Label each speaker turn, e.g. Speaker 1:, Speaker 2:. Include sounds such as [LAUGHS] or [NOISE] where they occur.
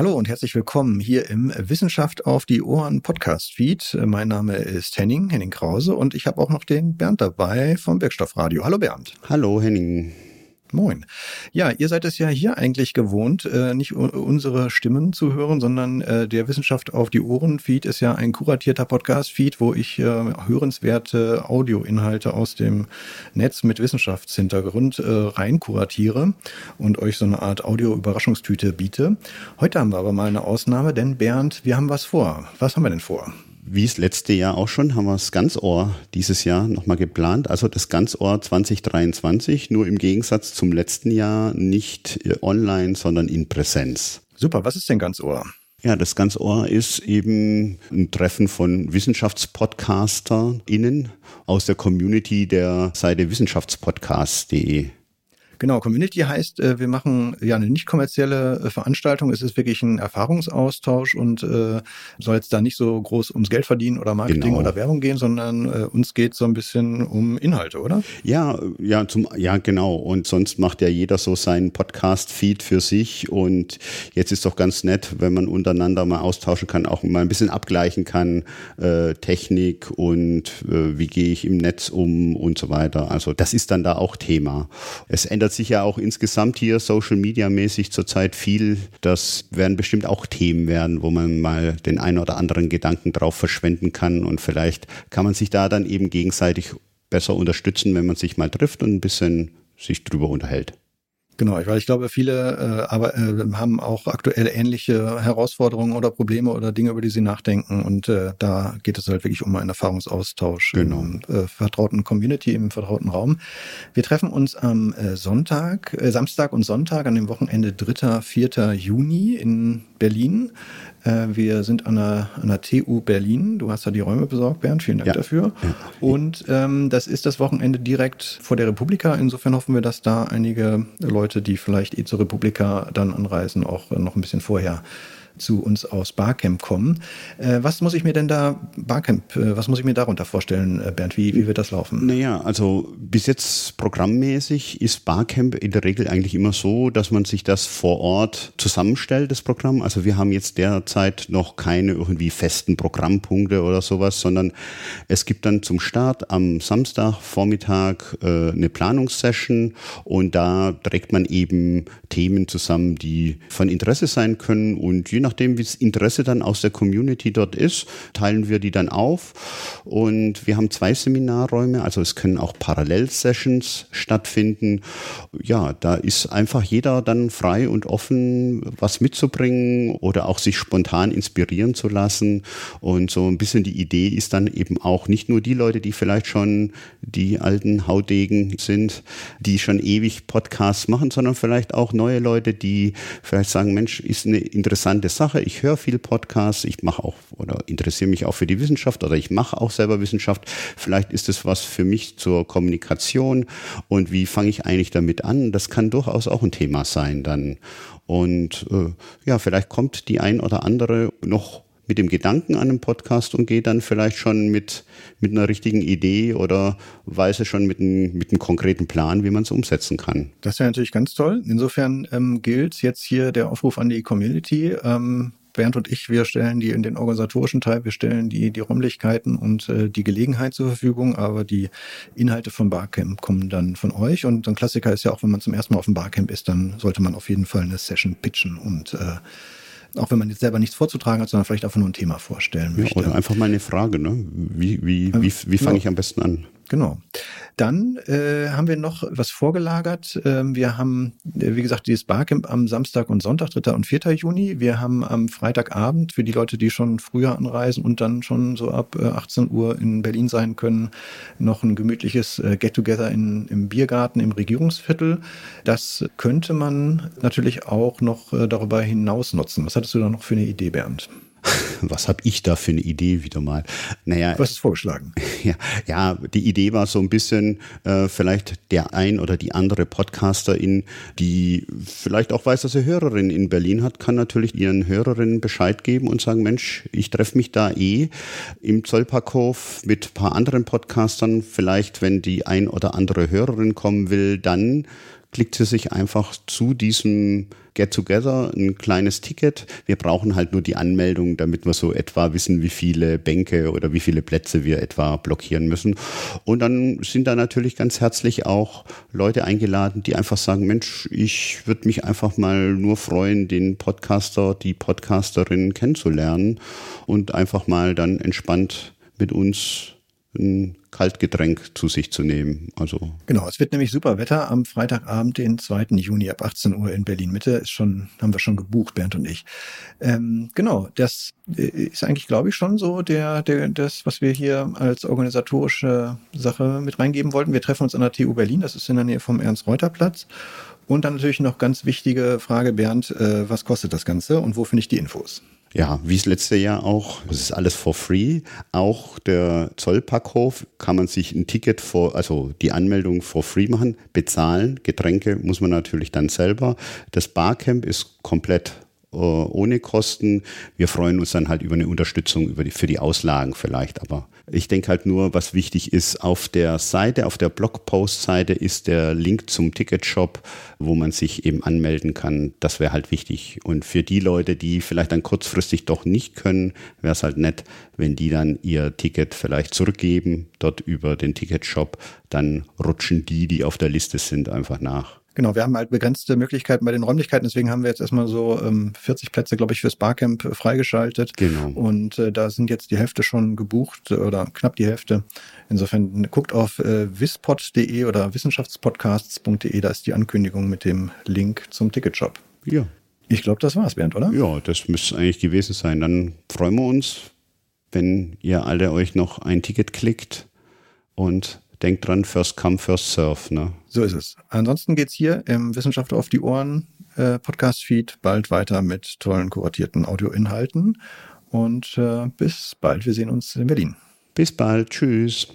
Speaker 1: Hallo und herzlich willkommen hier im Wissenschaft auf die Ohren Podcast Feed. Mein Name ist Henning, Henning Krause und ich habe auch noch den Bernd dabei vom Wirkstoffradio. Hallo Bernd.
Speaker 2: Hallo Henning.
Speaker 1: Moin. Ja, ihr seid es ja hier eigentlich gewohnt, äh, nicht unsere Stimmen zu hören, sondern äh, der Wissenschaft auf die Ohren Feed ist ja ein kuratierter Podcast Feed, wo ich äh, hörenswerte Audioinhalte aus dem Netz mit Wissenschaftshintergrund äh, rein kuratiere und euch so eine Art Audio-Überraschungstüte biete. Heute haben wir aber mal eine Ausnahme, denn Bernd, wir haben was vor. Was haben wir denn vor?
Speaker 2: Wie es letzte Jahr auch schon, haben wir das Ganzohr dieses Jahr nochmal geplant. Also das Ganzohr 2023, nur im Gegensatz zum letzten Jahr nicht äh, online, sondern in Präsenz.
Speaker 1: Super, was ist denn Ganzohr?
Speaker 2: Ja, das Ganzohr ist eben ein Treffen von WissenschaftspodcasterInnen aus der Community der Seite wissenschaftspodcast.de.
Speaker 1: Genau, Community heißt, äh, wir machen ja eine nicht kommerzielle äh, Veranstaltung. Es ist wirklich ein Erfahrungsaustausch und äh, soll jetzt da nicht so groß ums Geld verdienen oder Marketing genau. oder Werbung gehen, sondern äh, uns geht so ein bisschen um Inhalte, oder?
Speaker 2: Ja, ja, zum, ja, genau. Und sonst macht ja jeder so seinen Podcast-Feed für sich. Und jetzt ist doch ganz nett, wenn man untereinander mal austauschen kann, auch mal ein bisschen abgleichen kann, äh, Technik und äh, wie gehe ich im Netz um und so weiter. Also das ist dann da auch Thema. Es ändert ändert sich ja auch insgesamt hier Social Media mäßig zurzeit viel. Das werden bestimmt auch Themen werden, wo man mal den einen oder anderen Gedanken drauf verschwenden kann und vielleicht kann man sich da dann eben gegenseitig besser unterstützen, wenn man sich mal trifft und ein bisschen sich drüber unterhält.
Speaker 1: Genau, weil ich glaube, viele äh, aber, äh, haben auch aktuell ähnliche Herausforderungen oder Probleme oder Dinge, über die sie nachdenken. Und äh, da geht es halt wirklich um einen Erfahrungsaustausch
Speaker 2: genau.
Speaker 1: im äh, vertrauten Community, im vertrauten Raum. Wir treffen uns am äh, Sonntag, äh, Samstag und Sonntag an dem Wochenende 3., 4. Juni in Berlin. Äh, wir sind an der, an der TU Berlin. Du hast da die Räume besorgt, Bernd. Vielen Dank ja. dafür. Ja. Und ähm, das ist das Wochenende direkt vor der Republika. Insofern hoffen wir, dass da einige Leute, die vielleicht eh zur Republika dann anreisen, auch noch ein bisschen vorher zu uns aus Barcamp kommen. Äh, was muss ich mir denn da, Barcamp, äh, was muss ich mir darunter vorstellen, äh, Bernd? Wie, wie wird das laufen?
Speaker 2: Naja, also bis jetzt programmmäßig ist Barcamp in der Regel eigentlich immer so, dass man sich das vor Ort zusammenstellt, das Programm. Also wir haben jetzt derzeit noch keine irgendwie festen Programmpunkte oder sowas, sondern es gibt dann zum Start am Samstag Vormittag äh, eine Planungssession und da trägt man eben Themen zusammen, die von Interesse sein können und je nach nachdem, wie das Interesse dann aus der Community dort ist, teilen wir die dann auf. Und wir haben zwei Seminarräume, also es können auch Parallel-Sessions stattfinden. Ja, da ist einfach jeder dann frei und offen, was mitzubringen oder auch sich spontan inspirieren zu lassen. Und so ein bisschen die Idee ist dann eben auch nicht nur die Leute, die vielleicht schon die alten Haudegen sind, die schon ewig Podcasts machen, sondern vielleicht auch neue Leute, die vielleicht sagen, Mensch, ist eine interessante Sache. Ich höre viel Podcasts, ich mache auch oder interessiere mich auch für die Wissenschaft oder ich mache auch selber Wissenschaft. Vielleicht ist es was für mich zur Kommunikation und wie fange ich eigentlich damit an? Das kann durchaus auch ein Thema sein dann. Und äh, ja, vielleicht kommt die ein oder andere noch mit dem Gedanken an einen Podcast und geht dann vielleicht schon mit, mit einer richtigen Idee oder weiß es schon mit einem, mit einem konkreten Plan, wie man es umsetzen kann.
Speaker 1: Das wäre natürlich ganz toll. Insofern ähm, gilt jetzt hier der Aufruf an die Community. Ähm, Bernd und ich, wir stellen die in den organisatorischen Teil, wir stellen die, die Räumlichkeiten und äh, die Gelegenheit zur Verfügung, aber die Inhalte vom Barcamp kommen dann von euch. Und ein Klassiker ist ja auch, wenn man zum ersten Mal auf dem Barcamp ist, dann sollte man auf jeden Fall eine Session pitchen und äh, auch wenn man jetzt selber nichts vorzutragen hat, sondern vielleicht einfach nur ein Thema vorstellen möchte.
Speaker 2: Ja, oder einfach mal eine Frage, ne? Wie, wie, wie, wie fange ich am besten an?
Speaker 1: Genau. Dann äh, haben wir noch was vorgelagert. Ähm, wir haben, äh, wie gesagt, dieses Barcamp am Samstag und Sonntag, 3. und 4. Juni. Wir haben am Freitagabend für die Leute, die schon früher anreisen und dann schon so ab äh, 18 Uhr in Berlin sein können, noch ein gemütliches äh, Get-Together im Biergarten im Regierungsviertel. Das könnte man natürlich auch noch äh, darüber hinaus nutzen. Was hattest du da noch für eine Idee, Bernd?
Speaker 2: Was habe ich da für eine Idee wieder mal?
Speaker 1: Naja, was ist vorgeschlagen? [LAUGHS]
Speaker 2: Ja, ja, die Idee war so ein bisschen äh, vielleicht der ein oder die andere Podcasterin, die vielleicht auch weiß, dass sie Hörerin in Berlin hat, kann natürlich ihren Hörerinnen Bescheid geben und sagen, Mensch, ich treffe mich da eh im Zollparkhof mit ein paar anderen Podcastern. Vielleicht, wenn die ein oder andere Hörerin kommen will, dann klickt sie sich einfach zu diesem Get Together, ein kleines Ticket. Wir brauchen halt nur die Anmeldung, damit wir so etwa wissen, wie viele Bänke oder wie viele Plätze wir etwa blockieren müssen. Und dann sind da natürlich ganz herzlich auch Leute eingeladen, die einfach sagen, Mensch, ich würde mich einfach mal nur freuen, den Podcaster, die Podcasterin kennenzulernen und einfach mal dann entspannt mit uns ein Kaltgetränk zu sich zu nehmen. Also
Speaker 1: genau, es wird nämlich super Wetter am Freitagabend, den 2. Juni ab 18 Uhr in Berlin Mitte. Ist schon, haben wir schon gebucht, Bernd und ich. Ähm, genau, das äh, ist eigentlich, glaube ich, schon so der, der, das, was wir hier als organisatorische Sache mit reingeben wollten. Wir treffen uns an der TU Berlin, das ist in der Nähe vom Ernst-Reuter-Platz. Und dann natürlich noch ganz wichtige Frage, Bernd, äh, was kostet das Ganze und wo finde ich die Infos?
Speaker 2: Ja, wie das letzte Jahr auch. Es ist alles for free. Auch der Zollpackhof kann man sich ein Ticket vor, also die Anmeldung for free machen, bezahlen. Getränke muss man natürlich dann selber. Das Barcamp ist komplett ohne Kosten. Wir freuen uns dann halt über eine Unterstützung über die, für die Auslagen vielleicht. Aber ich denke halt nur, was wichtig ist, auf der Seite, auf der Blogpost-Seite ist der Link zum Ticketshop, wo man sich eben anmelden kann. Das wäre halt wichtig. Und für die Leute, die vielleicht dann kurzfristig doch nicht können, wäre es halt nett, wenn die dann ihr Ticket vielleicht zurückgeben, dort über den Ticketshop. Dann rutschen die, die auf der Liste sind, einfach nach.
Speaker 1: Genau, wir haben halt begrenzte Möglichkeiten bei den Räumlichkeiten, deswegen haben wir jetzt erstmal so ähm, 40 Plätze, glaube ich, fürs Barcamp äh, freigeschaltet. Genau. Und äh, da sind jetzt die Hälfte schon gebucht oder knapp die Hälfte. Insofern guckt auf äh, wispod.de oder wissenschaftspodcasts.de, da ist die Ankündigung mit dem Link zum Ticketshop.
Speaker 2: Ja.
Speaker 1: Ich glaube, das war's, Bernd, oder?
Speaker 2: Ja, das müsste eigentlich gewesen sein. Dann freuen wir uns, wenn ihr alle euch noch ein Ticket klickt und denkt dran, first come, first serve. Ne?
Speaker 1: So ist es. Ansonsten geht's hier im Wissenschaft auf die Ohren äh, Podcast-Feed bald weiter mit tollen kuratierten Audioinhalten. Und äh, bis bald. Wir sehen uns in Berlin.
Speaker 2: Bis bald. Tschüss.